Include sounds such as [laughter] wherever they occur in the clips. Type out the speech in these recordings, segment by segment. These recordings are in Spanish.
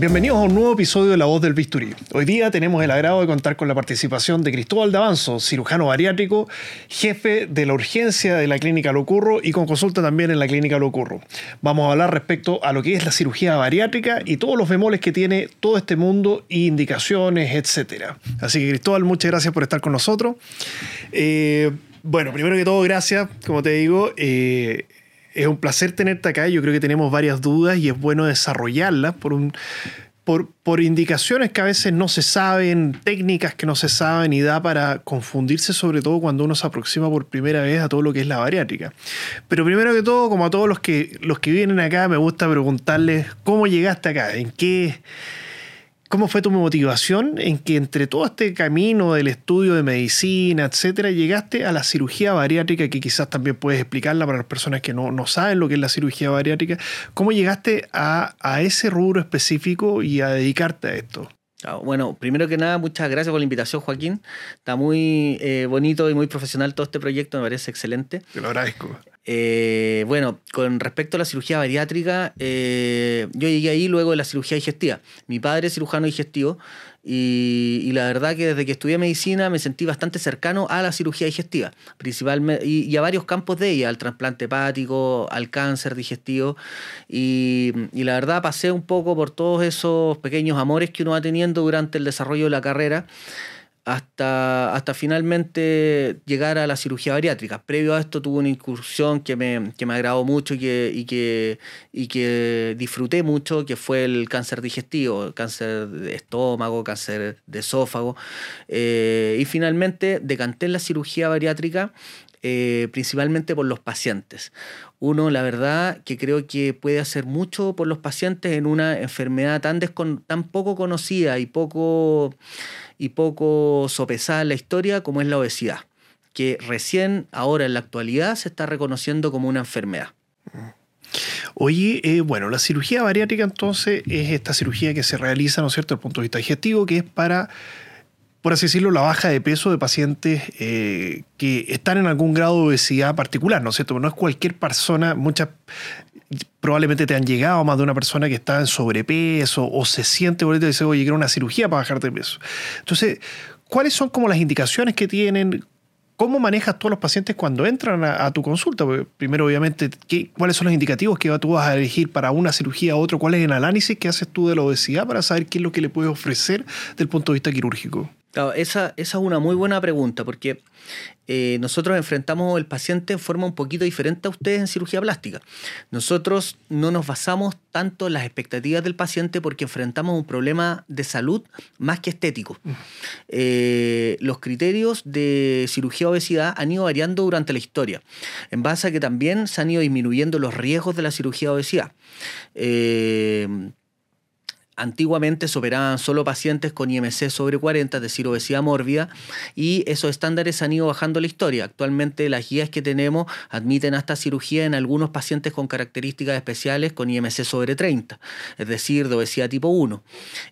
Bienvenidos a un nuevo episodio de La Voz del Bisturí. Hoy día tenemos el agrado de contar con la participación de Cristóbal Davanzo, cirujano bariátrico, jefe de la urgencia de la Clínica Locurro y con consulta también en la Clínica Locurro. Vamos a hablar respecto a lo que es la cirugía bariátrica y todos los bemoles que tiene todo este mundo, indicaciones, etc. Así que Cristóbal, muchas gracias por estar con nosotros. Eh, bueno, primero que todo, gracias, como te digo. Eh, es un placer tenerte acá. Yo creo que tenemos varias dudas y es bueno desarrollarlas por por, indicaciones que a veces no se saben, técnicas que no se saben y da para confundirse sobre todo cuando uno se aproxima por primera vez a todo lo que es la bariátrica. Pero primero que todo, como a todos los que, los que vienen acá, me gusta preguntarles cómo llegaste acá, en qué, ¿Cómo fue tu motivación en que entre todo este camino del estudio de medicina, etcétera, llegaste a la cirugía bariátrica, que quizás también puedes explicarla para las personas que no, saben lo que es la cirugía bariátrica? ¿Cómo llegaste a, ese rubro específico y a dedicarte a esto? Ah, bueno, primero que nada, muchas gracias por la invitación, Joaquín. Está muy eh, bonito y muy profesional todo este proyecto, me parece excelente. Te lo agradezco. Eh, bueno, con respecto a la cirugía bariátrica, eh, yo llegué ahí luego de la cirugía digestiva. Mi padre es cirujano digestivo y, la verdad que desde que estudié medicina me sentí bastante cercano a la cirugía digestiva, principalmente, y, a varios campos de ella, al trasplante hepático, al cáncer digestivo. Y, y la verdad pasé un poco por todos esos pequeños amores que uno va teniendo durante el desarrollo de la carrera hasta, hasta finalmente llegar a la cirugía bariátrica. Previo a esto tuve una incursión que me, que me agradó mucho y que, y, que, y que disfruté mucho, que fue el cáncer digestivo, cáncer de estómago, cáncer de esófago. Eh, y finalmente decanté en la cirugía bariátrica eh, principalmente por los pacientes. Uno, la verdad, que creo que puede hacer mucho por los pacientes en una enfermedad tan, tan poco conocida y poco y poco sopesada en la historia como es la obesidad, que recién ahora en la actualidad se está reconociendo como una enfermedad. Oye, eh, bueno, la cirugía bariátrica entonces es esta cirugía que se realiza, ¿no es cierto?, desde el punto de vista digestivo, que es para, por así decirlo, la baja de peso de pacientes eh, que están en algún grado de obesidad particular, ¿no es cierto? no es cualquier persona, muchas probablemente te han llegado más de una persona que está en sobrepeso o se siente bonito y dice, oye, quiero una cirugía para bajar de peso. Entonces, ¿cuáles son como las indicaciones que tienen? ¿Cómo manejas todos los pacientes cuando entran a, tu consulta? primero, obviamente, ¿qué, ¿cuáles son los indicativos que tú vas a elegir para una cirugía u otro? ¿Cuál es el análisis que haces tú de la obesidad para saber qué es lo que le puedes ofrecer desde el punto de vista quirúrgico? Esa, esa es una muy buena pregunta porque eh, nosotros enfrentamos el paciente en forma un poquito diferente a ustedes en cirugía plástica. Nosotros no nos basamos tanto en las expectativas del paciente porque enfrentamos un problema de salud más que estético. Mm. Eh, los criterios de cirugía obesidad han ido variando durante la historia, en base a que también se han ido disminuyendo los riesgos de la cirugía obesidad. Eh, Antiguamente se operaban solo pacientes con IMC sobre 40, es decir, obesidad mórbida, y esos estándares han ido bajando la historia. Actualmente las guías que tenemos admiten hasta cirugía en algunos pacientes con características especiales con IMC sobre 30, es decir, de obesidad tipo 1.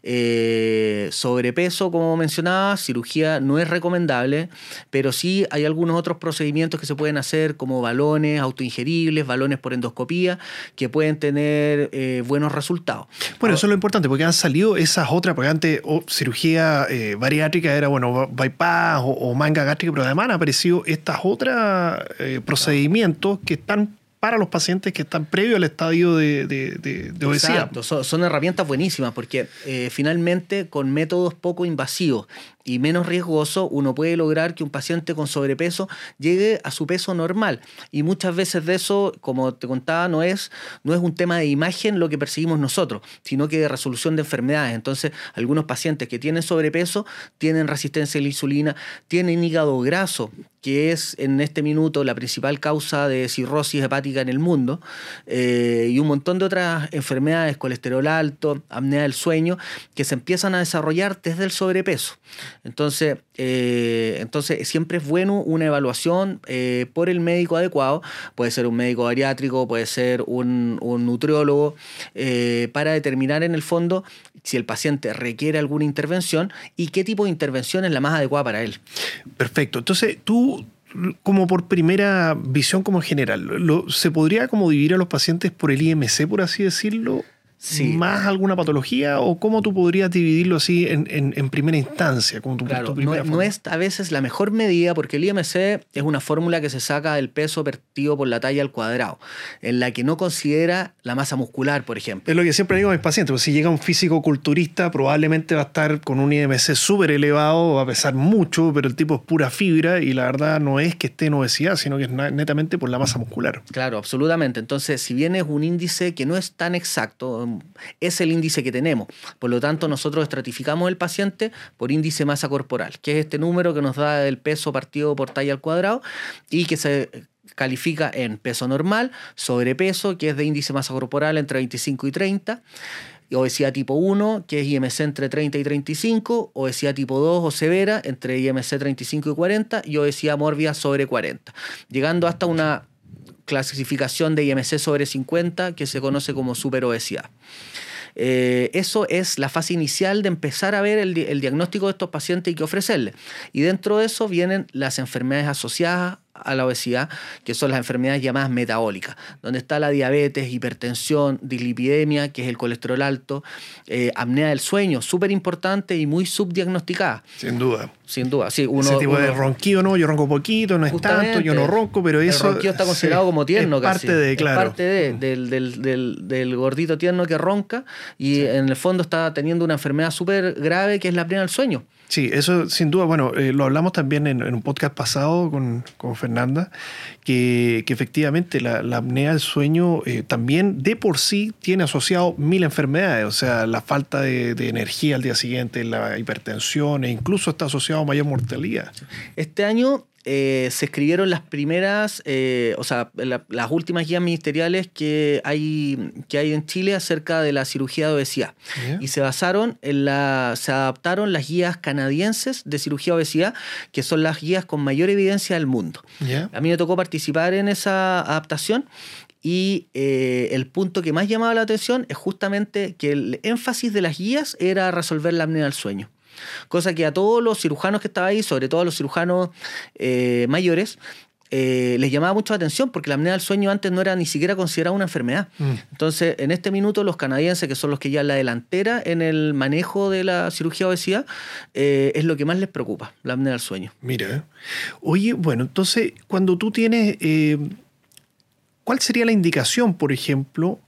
Eh, sobrepeso, como mencionaba, cirugía no es recomendable, pero sí hay algunos otros procedimientos que se pueden hacer como balones autoingeribles, balones por endoscopía, que pueden tener eh, buenos resultados. Bueno, eso es lo importante, porque han salido esas otras, porque antes cirugía eh, bariátrica era, bueno, bypass o, manga gástrica, pero además han aparecido estas otras eh, procedimientos que están para los pacientes que están previo al estadio de, obesidad. Son, herramientas buenísimas porque eh, finalmente con métodos poco invasivos y menos riesgoso, uno puede lograr que un paciente con sobrepeso llegue a su peso normal. Y muchas veces de eso, como te contaba, no es, no es un tema de imagen lo que perseguimos nosotros, sino que de resolución de enfermedades. Entonces, algunos pacientes que tienen sobrepeso tienen resistencia a la insulina, tienen hígado graso, que es en este minuto la principal causa de cirrosis hepática en el mundo, eh, y un montón de otras enfermedades, colesterol alto, apnea del sueño, que se empiezan a desarrollar desde el sobrepeso. Entonces, eh, entonces siempre es bueno una evaluación eh, por el médico adecuado, puede ser un médico bariátrico, puede ser un, nutriólogo, eh, para determinar en el fondo si el paciente requiere alguna intervención y qué tipo de intervención es la más adecuada para él. Perfecto. Entonces, tú como por primera visión como general, ¿se podría como dividir a los pacientes por el IMC, por así decirlo? Sí. más alguna patología o cómo tú podrías dividirlo así en, en- en primera instancia? Como tu, Claro, tu no, primera no forma? es a veces la mejor medida porque el IMC es una fórmula que se saca del peso partido por la talla al cuadrado, en la que no considera la masa muscular, por ejemplo. Es lo que siempre digo a mis pacientes, pues si llega un físico culturista probablemente va a estar con un IMC súper elevado, va a pesar mucho, pero el tipo es pura fibra y la verdad no es que esté en obesidad, sino que es netamente por la masa muscular. Claro, absolutamente. Entonces, si bien es un índice que no es tan exacto, es el índice que tenemos. Por lo tanto, nosotros estratificamos el paciente por índice masa corporal, que es este número que nos da el peso partido por talla al cuadrado y que se califica en peso normal, sobrepeso, que es de índice masa corporal entre 25 y 30, y obesidad tipo 1, que es IMC entre 30 y 35, obesidad tipo 2 o severa entre IMC 35 y 40 y obesidad mórbida sobre 40, llegando hasta una clasificación de IMC sobre 50 que se conoce como superobesidad. Eh, eso es la fase inicial de empezar a ver el, di- el diagnóstico de estos pacientes y qué ofrecerles. Y dentro de eso vienen las enfermedades asociadas a la obesidad, que son las enfermedades llamadas metabólicas, donde está la diabetes, hipertensión, dislipidemia, que es el colesterol alto, eh, apnea del sueño, súper importante y muy subdiagnosticada, Sin duda. sin duda. Sí, uno, Ese tipo de uno- ronquido, no, yo ronco poquito, no es tanto, yo no ronco, pero El eso... ronquido está sí, considerado como tierno es casi. parte de, Es claro. parte de- del, del- del- del gordito tierno que ronca y en el fondo está teniendo una enfermedad súper grave que es la apnea del sueño. Sí, eso sin duda, bueno, eh, lo hablamos también en, un podcast pasado con, con Fernanda, que, que efectivamente la, la apnea del sueño eh, también de por sí tiene asociado mil enfermedades, o sea, la falta de, de energía al día siguiente, la hipertensión e incluso está asociado a mayor mortalidad. Este año eh, se escribieron las primeras, eh, o sea, la- las últimas guías ministeriales que hay, que hay en Chile acerca de la cirugía de obesidad. Y se basaron en la. se adaptaron las guías canadienses de cirugía de obesidad, que son las guías con mayor evidencia del mundo. A mí me tocó participar en esa adaptación y eh, el punto que más llamaba la atención es justamente que el énfasis de las guías era resolver la apnea del sueño. Cosa que a todos los cirujanos que estaban ahí, sobre todo a los cirujanos eh, mayores, eh, les llamaba mucho la atención porque la apnea del sueño antes no era ni siquiera considerada una enfermedad. Mm. Entonces, en este minuto, los canadienses, que son los que llevan la delantera en el manejo de la cirugía de obesidad, eh, es lo que más les preocupa, la apnea del sueño. Mira, oye, bueno, entonces cuando tú tienes, eh, ¿cuál sería la indicación, por ejemplo,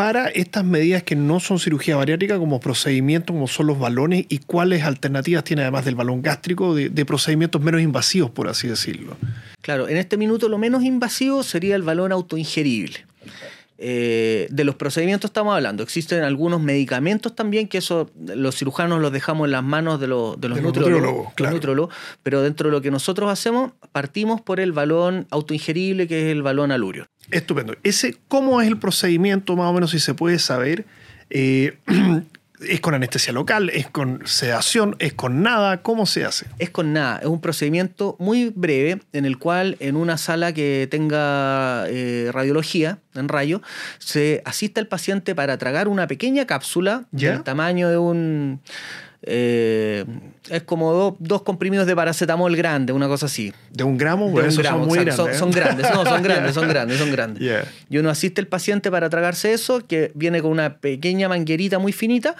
para estas medidas que no son cirugía bariátrica como procedimientos, como son los balones, y cuáles alternativas tiene además del balón gástrico de, procedimientos menos invasivos, por así decirlo? Claro, en este minuto lo menos invasivo sería el balón autoingerible. Eh, de los procedimientos estamos hablando. Existen algunos medicamentos también que eso los cirujanos los dejamos en las manos de, los- de los De los nutriólogos, los nutriólogos, pero dentro de lo que nosotros hacemos, partimos por el balón autoingerible, que es el balón alurio. Estupendo. Ese, ¿Cómo es el procedimiento, más o menos, si se puede saber? Eh, [clears throat] ¿Es con anestesia local? ¿Es con sedación? ¿Es con nada? ¿Cómo se hace? Es con nada, es un procedimiento muy breve en el cual en una sala que tenga eh, radiología en rayo, se asiste al paciente para tragar una pequeña cápsula ¿Ya? del tamaño de un... eh, es como do- dos comprimidos de paracetamol grande, una cosa así. ¿De un gramo? De un esos gramo, son muy exacto. grandes. Son, ¿eh? son grandes, no, [laughs] son grandes, son grandes, son grandes. Y uno asiste al paciente para tragarse eso, que viene con una pequeña manguerita muy finita.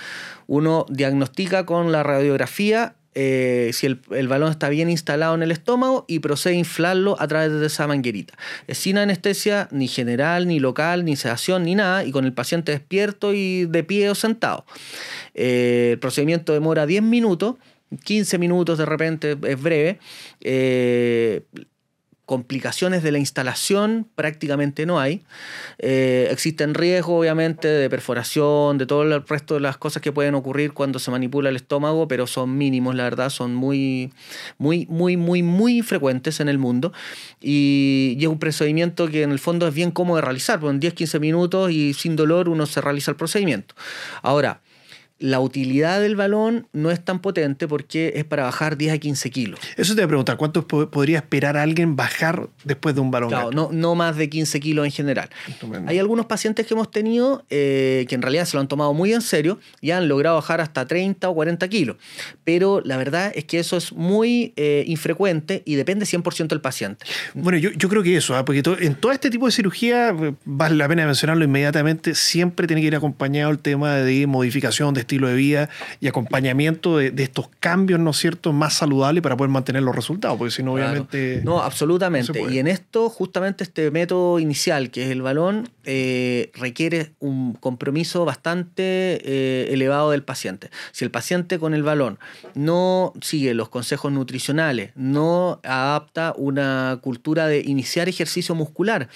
Uno diagnostica con la radiografía eh, si el, balón está bien instalado en el estómago y procede a inflarlo a través de esa manguerita. Es sin anestesia ni general, ni local, ni sedación, ni nada, y con el paciente despierto y de pie o sentado. Eh, el procedimiento demora 10 minutos. 15 minutos de repente, es breve. Eh, complicaciones de la instalación prácticamente no hay. Eh, existen riesgos, obviamente, de perforación, de todo el resto de las cosas que pueden ocurrir cuando se manipula el estómago, pero son mínimos, la verdad, son muy, muy, muy, muy, muy frecuentes en el mundo. Y, y es un procedimiento que en el fondo es bien cómodo de realizar, porque en 10-15 minutos y sin dolor uno se realiza el procedimiento. Ahora, la utilidad del balón no es tan potente porque es para bajar 10 a 15 kilos. Eso te voy a preguntar, ¿cuánto po- podría esperar alguien bajar después de un balón? Claro, no, no más de 15 kilos en general. Estupendo. Hay algunos pacientes que hemos tenido eh, que en realidad se lo han tomado muy en serio y han logrado bajar hasta 30 o 40 kilos. Pero la verdad es que eso es muy eh, infrecuente y depende 100% del paciente. Bueno, yo, yo creo que eso, ¿ah? porque to- en todo este tipo de cirugía, eh, vale la pena mencionarlo inmediatamente, siempre tiene que ir acompañado el tema de modificación de estilo de vida y acompañamiento de, de estos cambios, ¿no es cierto?, más saludables para poder mantener los resultados, porque si no, Claro. obviamente... No, absolutamente. Y en esto, justamente este método inicial, que es el balón, eh, requiere un compromiso bastante eh, elevado del paciente. Si el paciente con el balón no sigue los consejos nutricionales, no adapta una cultura de iniciar ejercicio muscular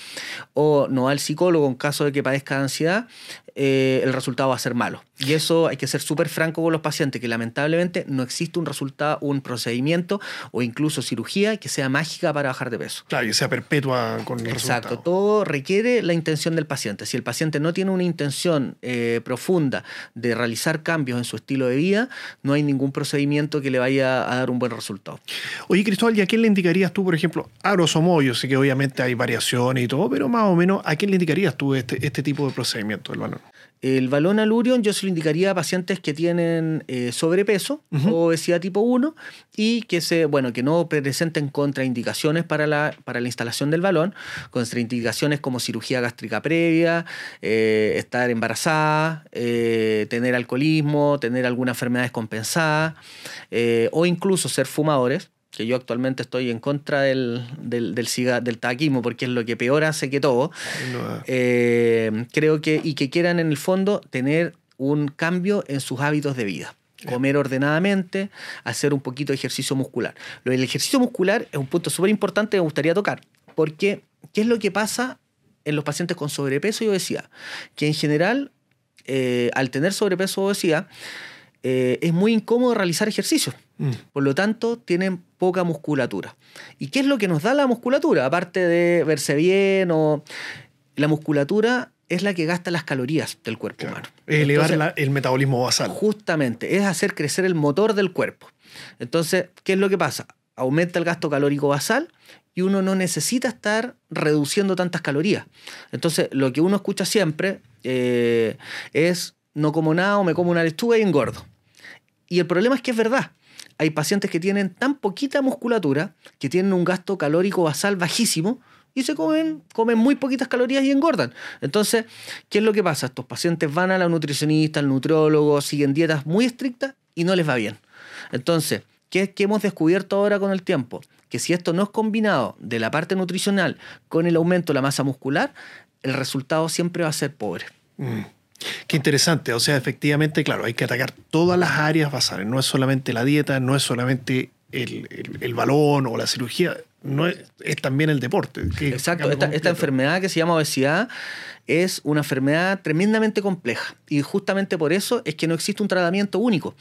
o no va al psicólogo en caso de que padezca de ansiedad, eh, el resultado va a ser malo. Y eso hay que ser súper franco con los pacientes, que lamentablemente no existe un resultado, un procedimiento o incluso cirugía que sea mágica para bajar de peso. Claro, que sea perpetua con el Exacto, resultado. todo requiere la intención del paciente. Si el paciente no tiene una intención eh, profunda de realizar cambios en su estilo de vida, no hay ningún procedimiento que le vaya a dar un buen resultado. Oye, Cristóbal, ¿y a quién le indicarías tú, por ejemplo, a grosso modo, yo sé que obviamente hay variaciones y todo, pero más o menos, ¿a quién le indicarías tú este, este tipo de procedimiento balón? El balón alurion yo se lo indicaría a pacientes que tienen eh, sobrepeso o obesidad tipo 1 y que, se, bueno, que no presenten contraindicaciones para la, para la instalación del balón, contraindicaciones como cirugía gástrica previa, eh, estar embarazada, eh, tener alcoholismo, tener alguna enfermedad descompensada o incluso ser fumadores que yo actualmente estoy en contra del, del, del, ciga- del tabaquismo porque es lo que peor hace que todo. No, Eh, creo que, y que quieran en el fondo tener un cambio en sus hábitos de vida. Comer ordenadamente, hacer un poquito de ejercicio muscular. Lo del ejercicio muscular es un punto súper importante que me gustaría tocar, porque ¿qué es lo que pasa en los pacientes con sobrepeso y obesidad? Que en general, eh, al tener sobrepeso o obesidad, eh, es muy incómodo realizar ejercicio. Mm. Por lo tanto, tienen poca musculatura. ¿Y qué es lo que nos da la musculatura? Aparte de verse bien o... La musculatura es la que gasta las calorías del cuerpo Claro. humano. Elevar Entonces, la- el metabolismo basal. Justamente, es hacer crecer el motor del cuerpo. Entonces, ¿qué es lo que pasa? Aumenta el gasto calórico basal y uno no necesita estar reduciendo tantas calorías. Entonces, lo que uno escucha siempre eh, es no como nada o me como una lechuga y engordo. Y el problema es que es verdad. Hay pacientes que tienen tan poquita musculatura que tienen un gasto calórico basal bajísimo y se comen, comen muy poquitas calorías y engordan. Entonces, ¿qué es lo que pasa? Estos pacientes van a la nutricionista, al nutriólogo, siguen dietas muy estrictas y no les va bien. Entonces, ¿qué, qué hemos descubierto ahora con el tiempo? Que si esto no es combinado de la parte nutricional con el aumento de la masa muscular, el resultado siempre va a ser pobre. Mm. Qué interesante. O sea, efectivamente, claro, hay que atacar todas las áreas basales. No es solamente la dieta, no es solamente el, el- el balón o la cirugía, no es, es también el deporte. Exacto, esta, enfermedad que se llama obesidad es una enfermedad tremendamente compleja y justamente por eso es que no existe un tratamiento único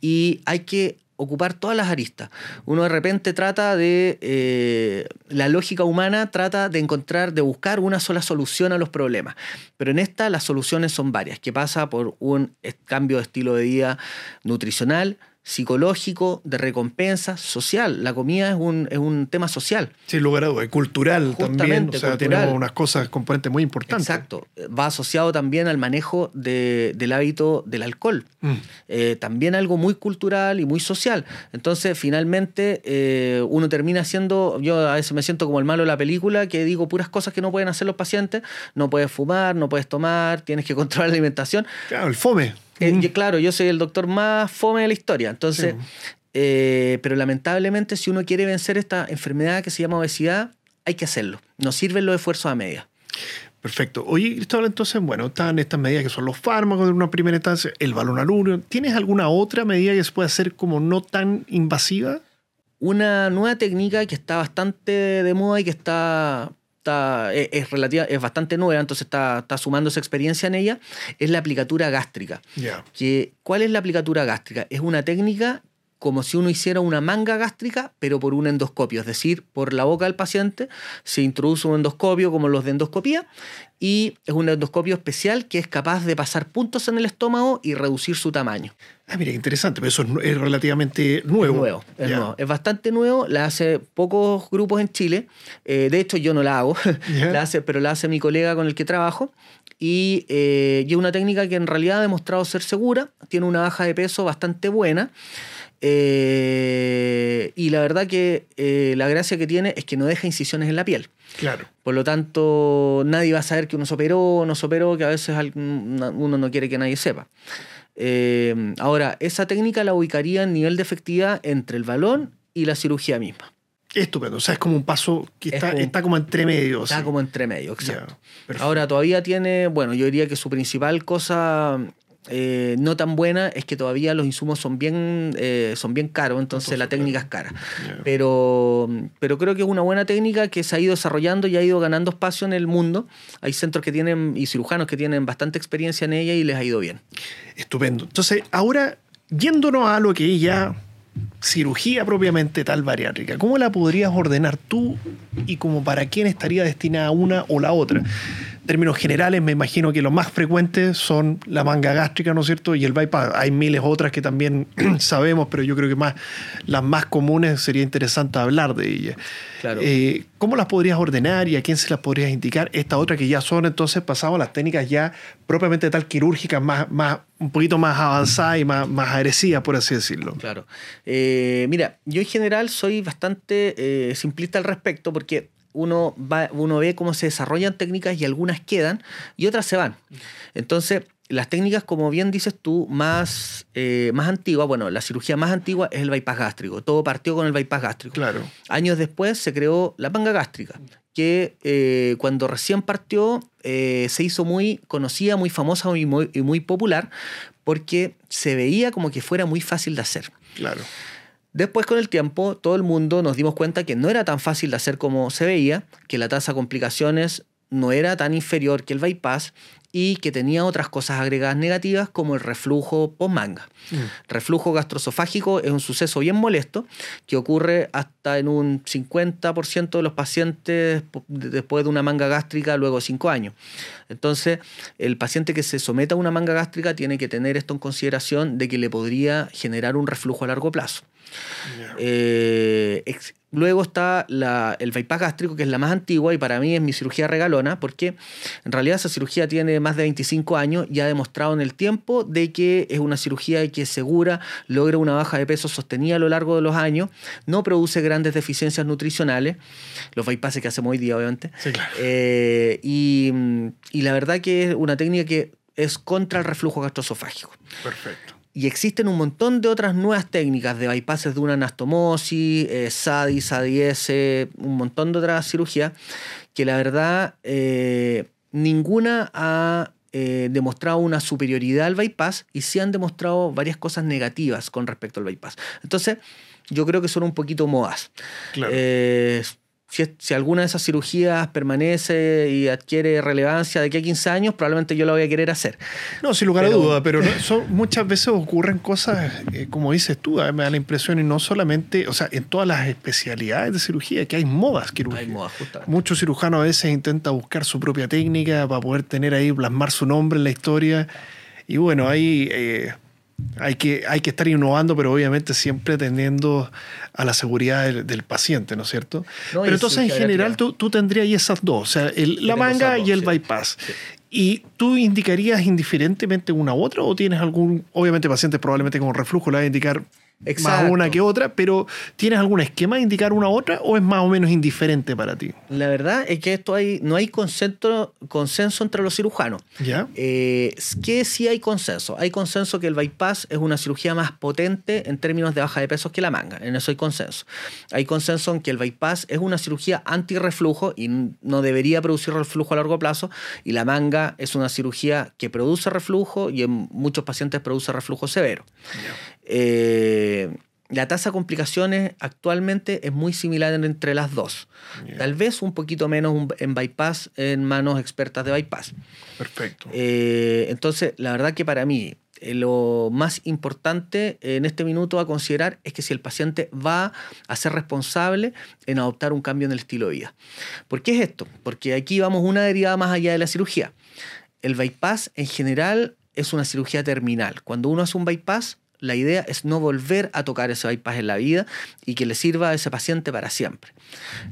y hay que ocupar todas las aristas. Uno de repente trata de, eh, la lógica humana trata de encontrar, de buscar una sola solución a los problemas, pero en esta las soluciones son varias, que pasa por un cambio de estilo de vida nutricional, psicológico, de recompensa, social. La comida es un, es un tema social. Sin lugar a dudas, cultural también. O sea, cultural. tenemos unas cosas, componentes muy importantes. Exacto. Va asociado también al manejo de- del hábito del alcohol. Mm. Eh, también algo muy cultural y muy social. Entonces, finalmente, eh, uno termina siendo, yo a veces me siento como el malo de la película, que digo puras cosas que no pueden hacer los pacientes. No puedes fumar, no puedes tomar, tienes que [laughs] controlar la alimentación. Claro, el fome. Eh, Mm. claro, yo soy el doctor más fome de la historia. Entonces, Sí. eh, pero lamentablemente, si uno quiere vencer esta enfermedad que se llama obesidad, hay que hacerlo. No sirven los esfuerzos a media. Perfecto. Oye, Cristóbal, entonces, bueno, están estas medidas que son los fármacos en una primera instancia, el balón alurio. ¿Tienes alguna otra medida que se pueda hacer como no tan invasiva? Una nueva técnica que está bastante de moda y que está, está- es, es relativa, es bastante nueva, entonces está, está sumando esa experiencia en ella, es la aplicatura gástrica. Que, ¿Cuál es la aplicatura gástrica? Es una técnica como si uno hiciera una manga gástrica, pero por un endoscopio, es decir, por la boca del paciente se introduce un endoscopio como los de endoscopía y es un endoscopio especial que es capaz de pasar puntos en el estómago y reducir su tamaño. Ah, mira, interesante, pero eso es, relativamente nuevo. Es nuevo, es nuevo. Es bastante nuevo, la hace pocos grupos en Chile. Eh, de hecho, yo no la hago, [laughs] la hace, pero la hace mi colega con el que trabajo. Y, eh, y es una técnica que en realidad ha demostrado ser segura, tiene una baja de peso bastante buena. Eh, y la verdad que la gracia que tiene es que no deja incisiones en la piel. Claro. Por lo tanto, nadie va a saber que uno se operó o no se operó, que a veces uno no quiere que nadie sepa. Eh, ahora, esa técnica la ubicaría en nivel de efectividad entre el balón y la cirugía misma. Estupendo, o sea, es como un paso que está como, está como entre medio. Está como entre medio, exacto. Ahora, todavía tiene, bueno, yo diría que su principal cosa eh, no tan buena es que todavía los insumos son bien, eh, son bien caros, entonces la técnica es cara. Pero, pero creo que es una buena técnica que se ha ido desarrollando y ha ido ganando espacio en el mundo. Hay centros que tienen y cirujanos que tienen bastante experiencia en ella y les ha ido bien. Estupendo. Entonces, ahora, yéndonos a lo que es ya cirugía propiamente tal bariátrica, ¿cómo la podrías ordenar tú y como para quién estaría destinada una o la otra? Términos generales, me imagino que los más frecuentes son la manga gástrica, ¿no es cierto? Y el bypass. Hay miles otras que también [clears throat] sabemos, pero yo creo que más, las más comunes sería interesante hablar de ellas. Claro. Eh, ¿Cómo las podrías ordenar y a quién se las podrías indicar? Esta otra que ya son, entonces pasamos a las técnicas ya propiamente tal quirúrgicas, más, más, un poquito más avanzadas y más, más agresivas, por así decirlo. Claro. Eh, mira, yo en general soy bastante eh, simplista al respecto porque uno, va, uno ve cómo se desarrollan técnicas y algunas quedan y otras se van. Entonces, las técnicas, como bien dices tú, más, eh, más antiguas, bueno, la cirugía más antigua es el bypass gástrico. Todo partió con el bypass gástrico. Claro. Años después se creó la manga gástrica, que eh, cuando recién partió eh, se hizo muy conocida, muy famosa y muy, y muy popular, porque se veía como que fuera muy fácil de hacer. Claro. Después con el tiempo todo el mundo nos dimos cuenta que no era tan fácil de hacer como se veía, que la tasa de complicaciones no era tan inferior que el bypass y que tenía otras cosas agregadas negativas como el reflujo post-manga. Mm. Reflujo gastroesofágico es un suceso bien molesto que ocurre hasta en un 50% de los pacientes después de una manga gástrica luego de 5 años. Entonces, el paciente que se someta a una manga gástrica tiene que tener esto en consideración de que le podría generar un reflujo a largo plazo. Eh, luego está el bypass gástrico, que es la más antigua y para mí es mi cirugía regalona, porque en realidad esa cirugía tiene más de 25 años y ha demostrado en el tiempo de que es una cirugía que segura, logra una baja de peso sostenida a lo largo de los años, no produce grandes deficiencias nutricionales, los bypasses que hacemos hoy día, obviamente. Eh, y, y la verdad que es una técnica que es contra el reflujo gastroesofágico. Perfecto. Y existen un montón de otras nuevas técnicas de bypasses de una anastomosis, eh, SADI, SADIS, un montón de otras cirugías que la verdad eh, ninguna ha eh, demostrado una superioridad al bypass y sí han demostrado varias cosas negativas con respecto al bypass. Entonces, yo creo que son un poquito modas. Claro si, alguna de esas cirugías permanece y adquiere relevancia de aquí a 15 años, probablemente yo la voy a querer hacer. No, sin lugar a duda, pero muchas veces ocurren cosas, eh, como dices tú, me da la impresión, y no solamente, o sea, en todas las especialidades de cirugía, que hay modas quirúrgicas. Hay modas, justamente. Muchos cirujanos a veces intentan buscar su propia técnica para poder tener ahí, plasmar su nombre en la historia. Y bueno, ahí... Eh, hay que, hay que estar innovando, pero obviamente siempre atendiendo a la seguridad del, paciente, ¿no es cierto? pero entonces, en general, tú, tú, tendrías esas dos, o sea, la manga y el bypass. ¿Y tú indicarías indiferentemente una u otra o tienes algún, obviamente pacientes probablemente con reflujo le va a indicar más una que otra, pero ¿tienes algún esquema de indicar una u otra o es más o menos indiferente para ti? La verdad es que esto hay, no hay consenso, consenso entre los cirujanos. ¿Ya? Eh, que sí hay consenso. Hay consenso que el bypass es una cirugía más potente en términos de baja de pesos que la manga. En eso hay consenso. Hay consenso en que el bypass es una cirugía antirreflujo y no debería producir reflujo a largo plazo. Y la manga es una cirugía que produce reflujo y en muchos pacientes produce reflujo severo. Eh, la tasa de complicaciones actualmente es muy similar entre las dos. Tal vez un poquito menos en bypass en manos expertas de bypass. Perfecto. Eh, entonces, la verdad que para mí eh, lo más importante en este minuto a considerar es que si el paciente va a ser responsable en adoptar un cambio en el estilo de vida. ¿Por qué es esto? Porque aquí vamos una derivada más allá de la cirugía. El bypass en general es una cirugía terminal. Cuando uno hace un bypass, la idea es no volver a tocar ese bypass en la vida y que le sirva a ese paciente para siempre.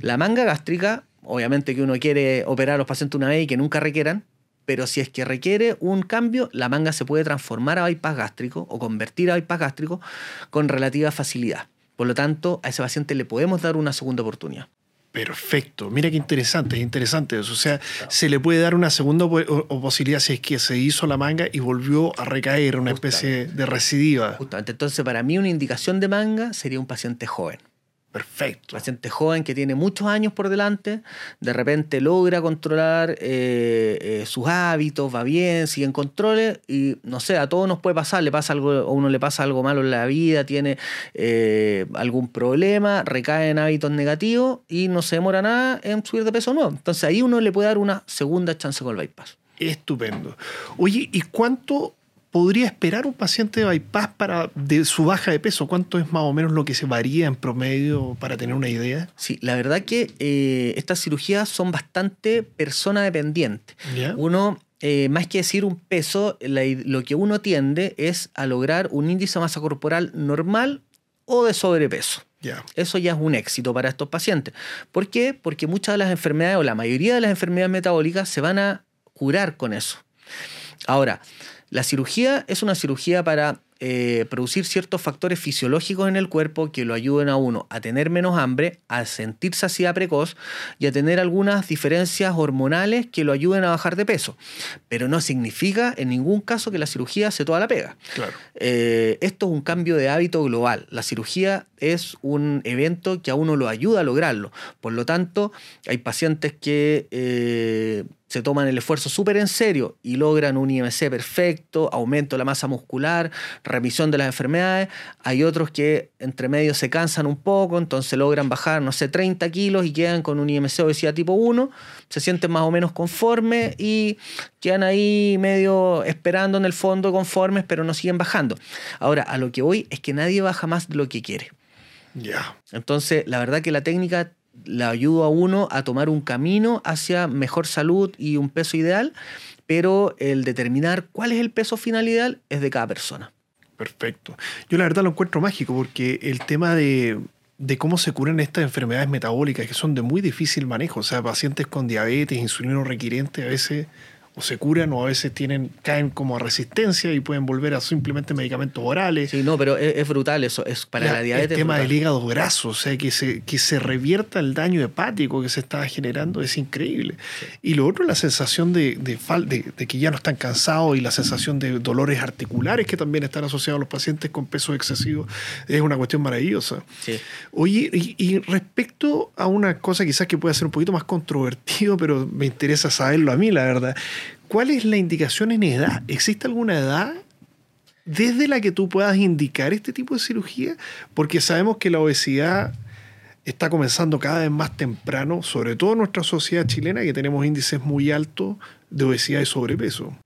La manga gástrica, obviamente que uno quiere operar a los pacientes una vez y que nunca requieran, pero si es que requiere un cambio, la manga se puede transformar a bypass gástrico o convertir a bypass gástrico con relativa facilidad. Por lo tanto, a ese paciente le podemos dar una segunda oportunidad. Perfecto. Mira qué interesante, es interesante eso. O sea, se le puede dar una segunda posibilidad si es que se hizo la manga y volvió a recaer, una especie de recidiva. Justamente. Entonces, para mí, una indicación de manga sería un paciente joven. Perfecto. Paciente joven que tiene muchos años por delante, de repente logra controlar eh, eh, sus hábitos, va bien, sigue en controles y no sé, a todos nos puede pasar, le pasa algo, a uno le pasa algo malo en la vida, tiene eh, algún problema, recae en hábitos negativos y no se demora nada en subir de peso nuevo. Entonces ahí uno le puede dar una segunda chance con el bypass. Estupendo. Oye, ¿y cuánto podría esperar un paciente de bypass para de su baja de peso? ¿Cuánto es más o menos lo que se varía en promedio para tener una idea? Sí, la verdad que eh, estas cirugías son bastante persona dependientes. Uno, eh, más que decir un peso, lo que uno tiende es a lograr un índice de masa corporal normal o de sobrepeso. Eso ya es un éxito para estos pacientes. ¿Por qué? Porque muchas de las enfermedades o la mayoría de las enfermedades metabólicas se van a curar con eso. Ahora, la cirugía es una cirugía para eh, producir ciertos factores fisiológicos en el cuerpo que lo ayuden a uno a tener menos hambre, a sentir saciedad precoz y a tener algunas diferencias hormonales que lo ayuden a bajar de peso. Pero no significa en ningún caso que la cirugía se toda la pega. Eh, esto es un cambio de hábito global. La cirugía es un evento que a uno lo ayuda a lograrlo. Por lo tanto, hay pacientes que eh, se toman el esfuerzo súper en serio y logran un IMC perfecto, aumento de la masa muscular, remisión de las enfermedades. Hay otros que entre medio se cansan un poco, entonces logran bajar, no sé, 30 kilos y quedan con un IMC obesidad tipo 1, se sienten más o menos conformes y quedan ahí medio esperando en el fondo conformes, pero no siguen bajando. Ahora, a lo que voy es que nadie baja más de lo que quiere. Ya. Entonces, la verdad que la técnica le ayuda a uno a tomar un camino hacia mejor salud y un peso ideal, pero el determinar cuál es el peso final ideal es de cada persona. Perfecto. Yo la verdad lo encuentro mágico porque el tema de, de cómo se curan estas enfermedades metabólicas que son de muy difícil manejo, o sea, pacientes con diabetes, insulino requiriente, a veces o se curan o a veces tienen, caen como a resistencia y pueden volver a simplemente medicamentos orales. Sí, no, pero es, brutal eso, es para la, diabetes. El tema del hígado graso, o sea, que se, que se revierta el daño hepático que se está generando es increíble. Y lo otro, la sensación de, de, de, que ya no están cansados y la sensación de dolores articulares que también están asociados a los pacientes con peso excesivo es una cuestión maravillosa. Sí. Oye, y, y respecto a una cosa quizás que puede ser un poquito más controvertido, pero me interesa saberlo a mí, la verdad. ¿Cuál es la indicación en edad? ¿Existe alguna edad desde la que tú puedas indicar este tipo de cirugía? Porque sabemos que la obesidad está comenzando cada vez más temprano, sobre todo en nuestra sociedad chilena, que tenemos índices muy altos de obesidad y sobrepeso.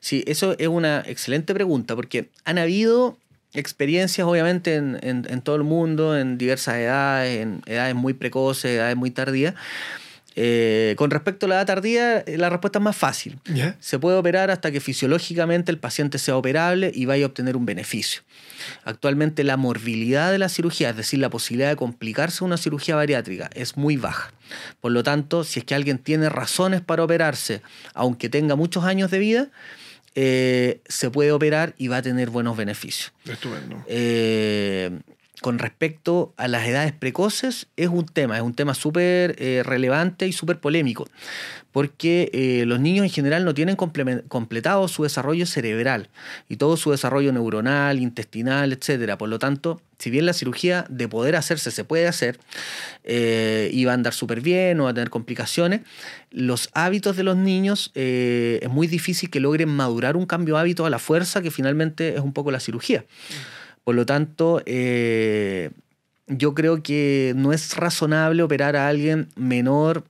Sí, eso es una excelente pregunta, porque han habido experiencias, obviamente, en, en todo el mundo, en diversas edades, en edades muy precoces, edades muy tardías, eh, con respecto a la edad tardía, eh, la respuesta es más fácil. Se puede operar hasta que fisiológicamente el paciente sea operable y vaya a obtener un beneficio. Actualmente la morbilidad de la cirugía, es decir, la posibilidad de complicarse una cirugía bariátrica, es muy baja. Por lo tanto, si es que alguien tiene razones para operarse, aunque tenga muchos años de vida, eh, se puede operar y va a tener buenos beneficios. Estupendo con respecto a las edades precoces es un tema, es un tema súper eh, relevante y súper polémico, porque eh, los niños en general no tienen completado su desarrollo cerebral y todo su desarrollo neuronal, intestinal, etc. Por lo tanto, si bien la cirugía de poder hacerse se puede hacer eh, y va a andar súper bien o va a tener complicaciones, los hábitos de los niños es muy difícil que logren madurar un cambio de hábito a la fuerza que finalmente es un poco la cirugía. Por lo tanto, eh, yo creo que no es razonable operar a alguien menor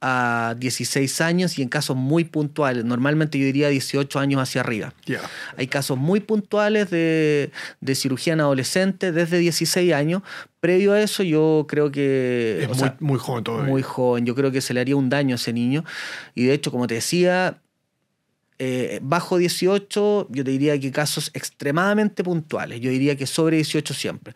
a 16 años y en casos muy puntuales, normalmente yo diría 18 años hacia arriba. Ya. Hay casos muy puntuales de, de cirugía en adolescentes desde 16 años. Previo a eso, yo creo que. Es muy, sea, muy joven todavía. muy joven. Yo creo que se le haría un daño a ese niño. Y de hecho, como te decía, eh, bajo 18, yo te diría que casos extremadamente puntuales. Yo diría que sobre 18 siempre.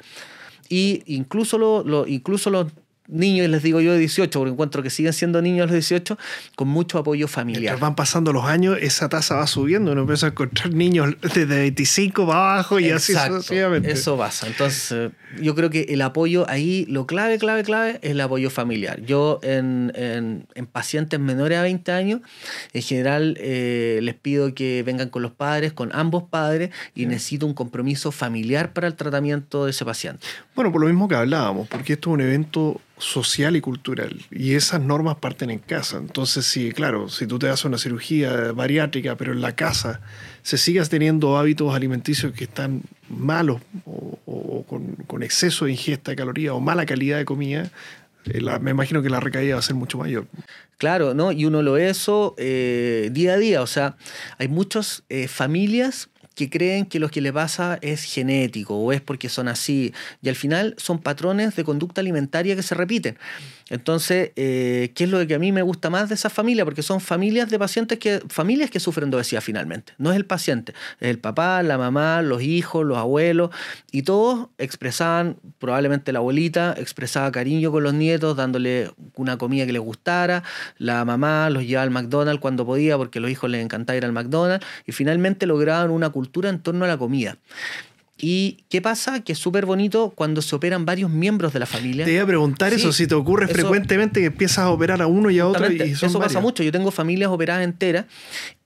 Y incluso, lo, incluso los niños, les digo yo de 18, porque encuentro que siguen siendo niños a los 18, con mucho apoyo familiar. Mientras van pasando los años, esa tasa va subiendo. Uno empieza a encontrar niños desde 25 para abajo y así sucesivamente. Eso pasa. Entonces, eh, yo creo que el apoyo ahí, lo clave, clave, clave es el apoyo familiar. Yo en, en- en pacientes menores a 20 años, en general eh, les pido que vengan con los padres, con ambos padres, y necesito un compromiso familiar para el tratamiento de ese paciente. Bueno, por lo mismo que hablábamos, porque esto es un evento social y cultural y esas normas parten en casa. Entonces, sí, claro, si tú te haces una cirugía bariátrica, pero en la casa se sigas teniendo hábitos alimenticios que están malos o, con, exceso de ingesta de calorías o mala calidad de comida, eh, me imagino que la recaída va a ser mucho mayor. Claro, ¿no? Y uno lo eso eh, día a día. O sea, hay muchas eh, familias que creen que lo que le pasa es genético o es porque son así. Y al final son patrones de conducta alimentaria que se repiten. Entonces, eh, ¿qué es lo que a mí me gusta más de esa familia? Porque son familias de pacientes que, familias que sufren de obesidad finalmente. No es el paciente, es el papá, la mamá, los hijos, los abuelos, y todos expresaban, probablemente la abuelita expresaba cariño con los nietos, dándole una comida que les gustara, la mamá los llevaba al McDonald's cuando podía, porque a los hijos les encantaba ir al McDonald's, y finalmente lograban una cultura en torno a la comida. ¿Y qué pasa? Que es súper bonito cuando se operan varios miembros de la familia. Te iba a preguntar Sí, eso, si te ocurre eso- frecuentemente que empiezas a operar a uno y a otro y son eso pasa mucho. Yo tengo familias operadas enteras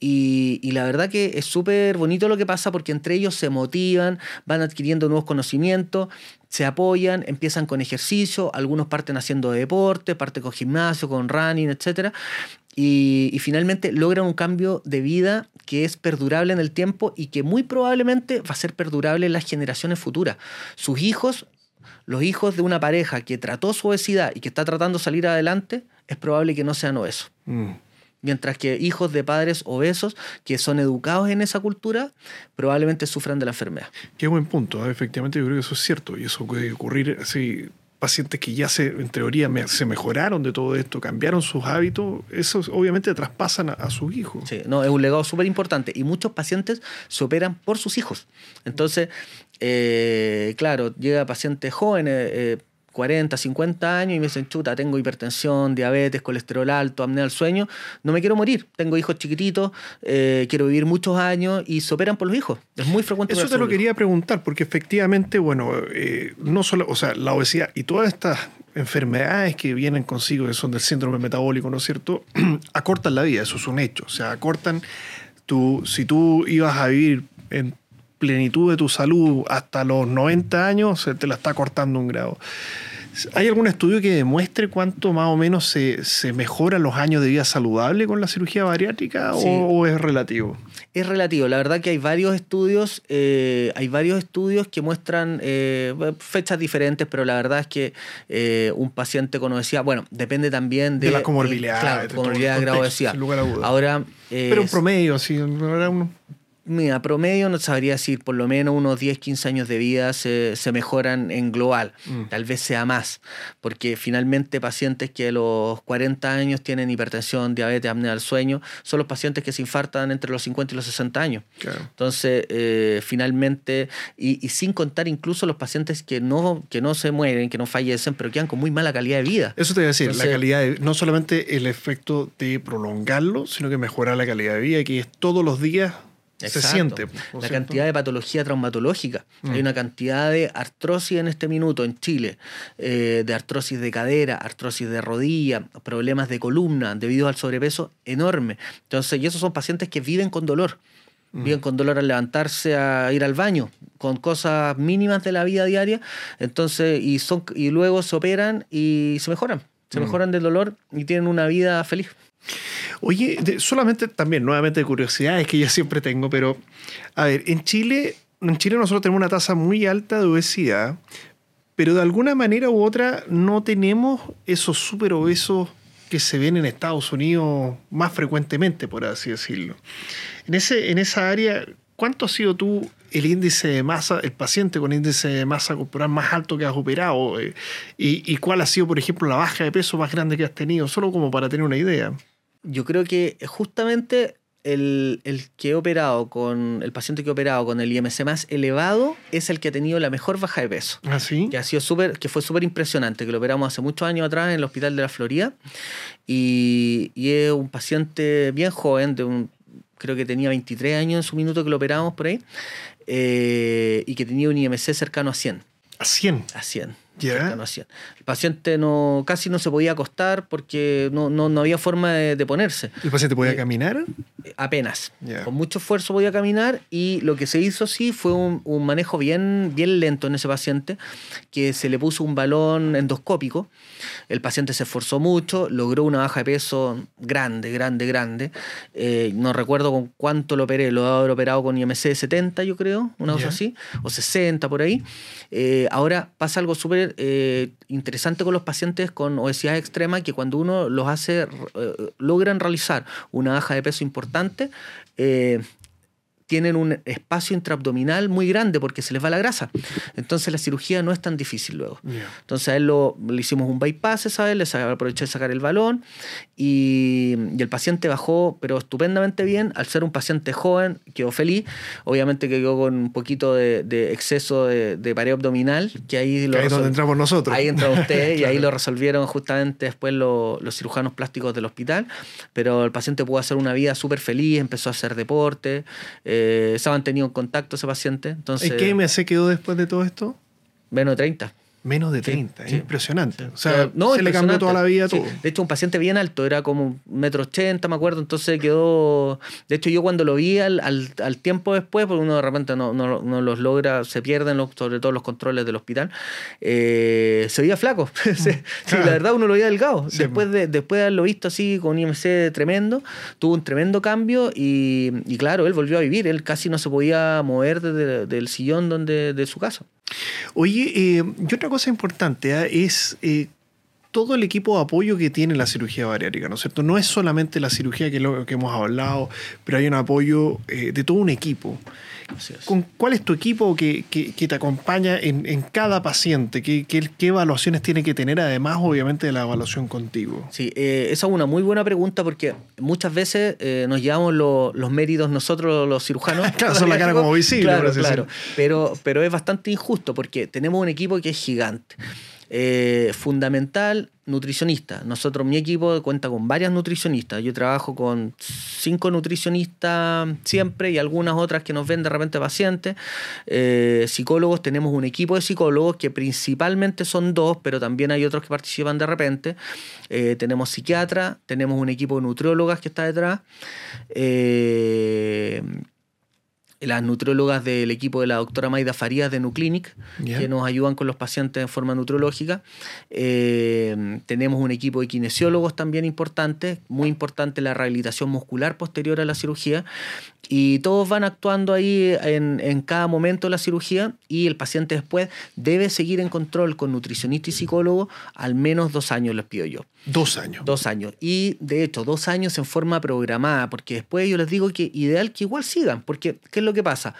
y, y la verdad que es súper bonito lo que pasa porque entre ellos se motivan, van adquiriendo nuevos conocimientos, se apoyan, empiezan con ejercicio, algunos parten haciendo deporte, parten con gimnasio, con running, etc. Y, y finalmente logran un cambio de vida que es perdurable en el tiempo y que muy probablemente va a ser perdurable en las generaciones futuras. Sus hijos los hijos de una pareja que trató su obesidad y que está tratando de salir adelante, es probable que no sean obesos. Mm. Mientras que hijos de padres obesos que son educados en esa cultura, probablemente sufran de la enfermedad. Qué buen punto, ¿eh? efectivamente yo creo que eso es cierto y eso puede ocurrir así pacientes que ya se en teoría se mejoraron de todo esto, cambiaron sus hábitos, eso obviamente traspasan a, a sus hijos. Sí, no, es un legado súper importante. Y muchos pacientes se operan por sus hijos. Entonces, eh, claro, llega pacientes jóvenes, eh, 40, 50 años, y me dicen, chuta, tengo hipertensión, diabetes, colesterol alto, apnea del sueño, no me quiero morir. Tengo hijos chiquititos, eh, quiero vivir muchos años y se operan por los hijos. Es muy frecuente. Eso te lo quería preguntar, porque efectivamente, bueno, eh, no solo, o sea, la obesidad y todas estas enfermedades que vienen consigo, que son del síndrome metabólico, ¿no es cierto?, [clears throat] acortan la vida, eso es un hecho. O sea, acortan tu, si tú ibas a vivir en plenitud de tu salud hasta los 90 años, se te la está cortando un grado. ¿Hay algún estudio que demuestre cuánto más o menos se, se mejoran los años de vida saludable con la cirugía bariátrica Sí. o, o es relativo? Es relativo, la verdad que hay varios estudios, eh, hay varios estudios que muestran eh, fechas diferentes, pero la verdad es que eh, un paciente con obesidad, bueno, depende también de, De las comorbilidades, claro, de comorbilidad, grado de obesidad. Ahora, Pero un promedio, así, ¿verdad? Uno- Mira, promedio no sabría decir, por lo menos unos 10, 15 años de vida se, se mejoran en global. Mm. Tal vez sea más, porque finalmente pacientes que a los 40 años tienen hipertensión, diabetes, apnea del sueño, son los pacientes que se infartan entre los 50 y los 60 años. Claro. Entonces, eh, finalmente, y, y sin contar incluso los pacientes que no, que no se mueren, que no fallecen, pero quedan con muy mala calidad de vida. Eso te voy a decir, Entonces- la calidad, de- no solamente el efecto de prolongarlo, sino que mejorar la calidad de vida, que es todos los días se siente. ¿no es La cierto? cantidad de patología traumatológica. Mm. Hay una cantidad de artrosis en este minuto en Chile, eh, de artrosis de cadera, artrosis de rodilla, problemas de columna debido al sobrepeso enorme. Entonces, y esos son pacientes que viven con dolor. Mm. Viven con dolor al levantarse a ir al baño, con cosas mínimas de la vida diaria. Entonces, y, son, y luego se operan y se mejoran. Se Mm. mejoran del dolor y tienen una vida feliz. Oye, solamente también, nuevamente de curiosidades que yo siempre tengo, pero a ver, en Chile, en Chile nosotros tenemos una tasa muy alta de obesidad, pero de alguna manera u otra no tenemos esos súper obesos que se ven en Estados Unidos más frecuentemente, por así decirlo. En, ese, en esa área, ¿cuánto ha sido tú el índice de masa, el paciente con índice de masa corporal más alto que has operado? Eh, y, y, cuál ha sido, por ejemplo, la baja de peso más grande que has tenido? Solo como para tener una idea. Yo creo que justamente el, que he operado con el paciente que he operado con el IMC más elevado es el que ha tenido la mejor baja de peso. ¿Ah, sí? Que, ha sido super, que fue súper impresionante, que lo operamos hace muchos años atrás en el Hospital de la Florida. Y, y es un paciente bien joven, de un, creo que tenía 23 años en su minuto que lo operamos por ahí, eh, y que tenía un IMC cercano a 100. ¿A 100? A 100. Ya. El paciente no, casi no se podía acostar porque no, no, no había forma de, de, ponerse. ¿El paciente podía eh, caminar? Apenas. Con mucho esfuerzo podía caminar y lo que se hizo sí fue un, un, manejo bien, bien lento en ese paciente, que se le puso un balón endoscópico. El paciente se esforzó mucho, logró una baja de peso grande, grande, grande. Eh, no recuerdo con cuánto lo operé, lo haber operado con IMC 70, yo creo, una cosa así, o 60 por ahí. Eh, ahora pasa algo súper eh, interesante con los pacientes con obesidad extrema que cuando uno los hace, eh, logran realizar una baja de peso importante, eh, tienen un espacio intraabdominal muy grande porque se les va la grasa. Entonces la cirugía no es tan difícil luego. Yeah. Entonces a él lo, le hicimos un bypass esa vez, le aproveché de sacar el balón y, y, el paciente bajó, pero estupendamente bien. Al ser un paciente joven, quedó feliz. Obviamente que quedó con un poquito de, de exceso de, de, pared abdominal, que ahí, lo ahí donde entramos nosotros. Ahí entra usted [laughs] y ahí lo resolvieron justamente después lo, los cirujanos plásticos del hospital. Pero el paciente pudo hacer una vida súper feliz, empezó a hacer deporte. Eh, eh, se ha mantenido en contacto ese paciente. Entonces, ¿Y qué MC quedó después de todo esto? Menos de 30. Menos de 30, sí, es sí. impresionante. O sea, no, se le cambió toda la vida todo. De hecho, un paciente bien alto, era como metro ochenta, me acuerdo, entonces quedó... De hecho, yo cuando lo vi al, al, al tiempo después, porque uno de repente no, no, no los logra, se pierden los, sobre todo los controles del hospital, eh, se veía flaco. [laughs] sí, claro. la verdad uno lo veía delgado. después, de, después de haberlo visto así con un IMC tremendo, tuvo un tremendo cambio y, y claro, él volvió a vivir, él casi no se podía mover desde, del sillón donde, de su casa. Oye, eh, y otra cosa importante ¿eh? es eh, todo el equipo de apoyo que tiene la cirugía bariátrica, ¿no es cierto? No es solamente la cirugía que, lo, que hemos hablado, pero hay un apoyo eh, de todo un equipo. ¿Con ¿Cuál es tu equipo que, que, que te acompaña en, en cada paciente? ¿Qué, ¿Qué, ¿Qué, evaluaciones tiene que tener, además, obviamente, de la evaluación contigo? Sí, eh, esa es una muy buena pregunta porque muchas veces eh, nos llevamos lo, los méritos nosotros, los cirujanos. [laughs] claro, son la cara como visible. Claro, claro. Pero, pero es bastante injusto porque tenemos un equipo que es gigante. Eh, fundamental, nutricionista. Nosotros, mi equipo cuenta con varias nutricionistas. Yo trabajo con cinco nutricionistas siempre y algunas otras que nos ven de repente pacientes. Eh, psicólogos, tenemos un equipo de psicólogos que principalmente son dos, pero también hay otros que participan de repente. Eh, tenemos psiquiatra, tenemos un equipo de nutriólogas que está detrás. Las nutriólogas del equipo de la doctora Maida Farías de Nuclinic, yeah. que nos ayudan con los pacientes en forma nutriológica. Eh, tenemos un equipo de kinesiólogos también importante, muy importante la rehabilitación muscular posterior a la cirugía. Y todos van actuando ahí en, en, cada momento de la cirugía y el paciente después debe seguir en control con nutricionista y psicólogo al menos dos años, les pido yo. Dos años. Dos años. Y de hecho, dos años en forma programada, porque después yo les digo que ideal que igual sigan, porque ¿qué lo que pasa?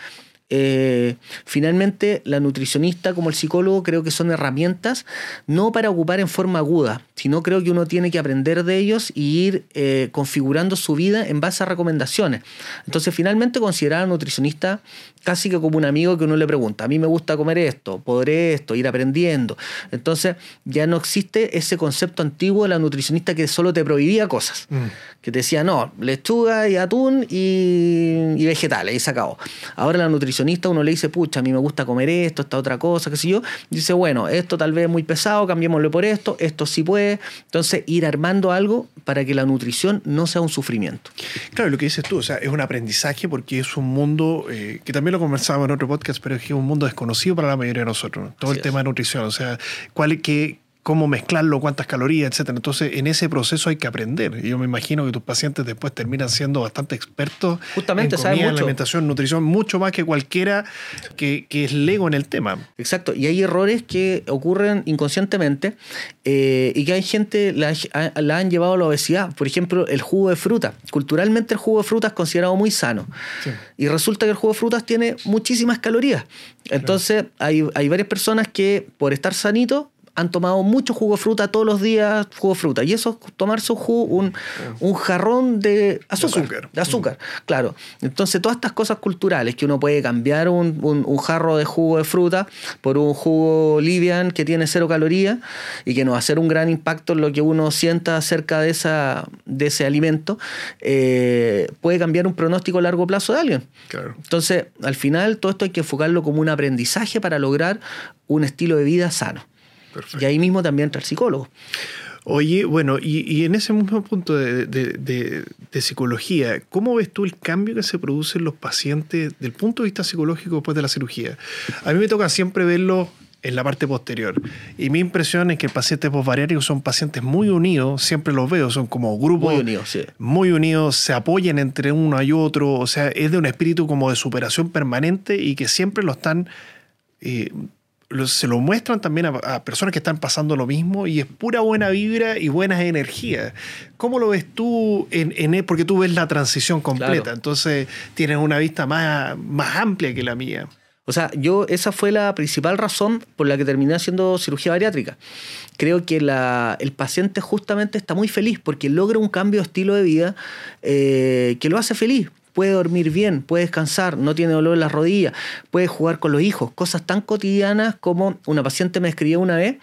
Eh, finalmente, la nutricionista como el psicólogo creo que son herramientas no para ocupar en forma aguda, sino creo que uno tiene que aprender de ellos y ir eh, configurando su vida en base a recomendaciones. Entonces, finalmente, considerar al nutricionista casi que como un amigo que uno le pregunta, a mí me gusta comer esto, podré esto, ir aprendiendo. Entonces, ya no existe ese concepto antiguo de la nutricionista que solo te prohibía cosas, mm. que te decía, no, lechuga y atún y, y vegetales, y se acabó. Ahora la nutricionista uno le dice, pucha, a mí me gusta comer esto, esta otra cosa, qué sé yo. Dice, bueno, esto tal vez es muy pesado, cambiémoslo por esto, esto sí puede. Entonces, ir armando algo para que la nutrición no sea un sufrimiento. Claro, lo que dices tú, o sea, es un aprendizaje porque es un mundo eh, que también lo conversábamos en otro podcast, pero es que es un mundo desconocido para la mayoría de nosotros. Todo Así el es. tema de nutrición, o sea, cuál, qué, cómo mezclarlo, cuántas calorías, etcétera. Entonces, en ese proceso hay que aprender. Y yo me imagino que tus pacientes después terminan siendo bastante expertos Justamente, en comida, mucho. alimentación, nutrición, mucho más que cualquiera que, que es lego en el tema. Exacto, y hay errores que ocurren inconscientemente eh, y que hay gente la, la han llevado a la obesidad. Por ejemplo, el jugo de fruta. Culturalmente el jugo de fruta es considerado muy sano. Sí. Y resulta que el jugo de frutas tiene muchísimas calorías. Entonces hay, hay varias personas que por estar sanito han tomado mucho jugo de fruta todos los días, jugo de fruta. Y eso es tomarse un, jugo, un, un jarrón de azúcar. azúcar. De azúcar, claro. Entonces, todas estas cosas culturales que uno puede cambiar un, un- un jarro de jugo de fruta por un jugo Livian que tiene cero calorías y que nos va a hacer un gran impacto en lo que uno sienta acerca de, esa, de ese alimento, eh, puede cambiar un pronóstico a largo plazo de alguien. Claro. Entonces, al final, todo esto hay que enfocarlo como un aprendizaje para lograr un estilo de vida sano. Perfecto. Y ahí mismo también entra el psicólogo. Oye, bueno, y, y en ese mismo punto de, de- de- de psicología, ¿cómo ves tú el cambio que se produce en los pacientes del punto de vista psicológico después de la cirugía? A mí me toca siempre verlo en la parte posterior. Y mi impresión es que pacientes posbariátricos son pacientes muy unidos, siempre los veo, son como grupos Muy unidos, sí. muy unidos, se apoyan entre uno y otro, o sea, es de un espíritu como de superación permanente y que siempre lo están, eh, lo- se lo muestran también a, a personas que están pasando lo mismo y es pura buena vibra y buenas energías. ¿Cómo lo ves tú? En, en e- porque tú ves la transición completa, Claro. entonces tienes una vista más, más amplia que la mía. O sea, yo esa fue la principal razón por la que terminé haciendo cirugía bariátrica. Creo que la- el paciente justamente está muy feliz porque logra un cambio de estilo de vida eh, que lo hace feliz. Puede dormir bien, puede descansar, no tiene dolor en las rodillas, puede jugar con los hijos. Cosas tan cotidianas como una paciente me escribió una vez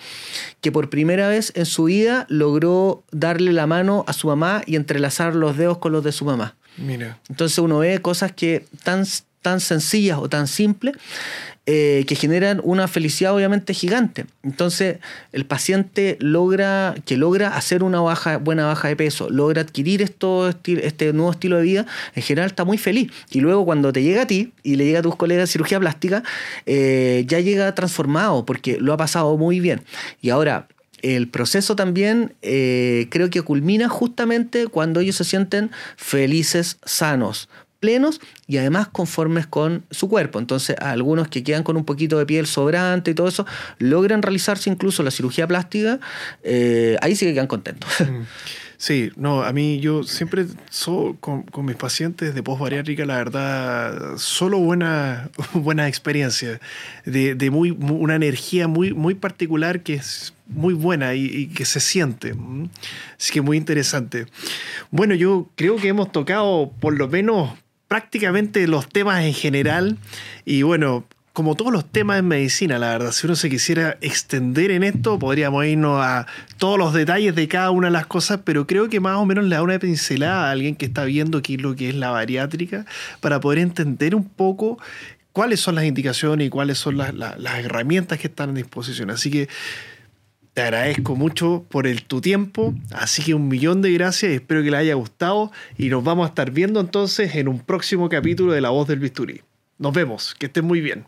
que por primera vez en su vida logró darle la mano a su mamá y entrelazar los dedos con los de su mamá. Mira. Entonces uno ve cosas que tan, tan sencillas o tan simples eh, que generan una felicidad obviamente gigante. Entonces el paciente logra, que logra hacer una buena baja de peso, logra adquirir esto, este nuevo estilo de vida, en general está muy feliz. Y luego cuando te llega a ti y le llega a tus colegas cirugía plástica, eh, ya llega transformado porque lo ha pasado muy bien. Y ahora el proceso también eh, creo que culmina justamente cuando ellos se sienten felices, sanos, plenos y además conformes con su cuerpo. Entonces, algunos que quedan con un poquito de piel sobrante y todo eso, logran realizarse incluso la cirugía plástica, eh, ahí sí que quedan contentos. Sí, no, a mí yo siempre so- con, mis pacientes de postbariátrica, la verdad, solo buena, [laughs] buena experiencia, de, de muy, mu- una energía muy, muy particular que es muy buena y, que se siente. Así que muy interesante. Bueno, yo creo que hemos tocado por lo menos prácticamente los temas en general y bueno, como todos los temas en medicina, la verdad, si uno se quisiera extender en esto, podríamos irnos a todos los detalles de cada una de las cosas, pero creo que más o menos le da una pincelada a alguien que está viendo qué es lo que es la bariátrica para poder entender un poco cuáles son las indicaciones y cuáles son las, las- herramientas que están a disposición. Así que te agradezco mucho por el, tu tiempo, así que un millón de gracias espero que les haya gustado y nos vamos a estar viendo entonces en un próximo capítulo de La Voz del Bisturí. Nos vemos, que estén muy bien.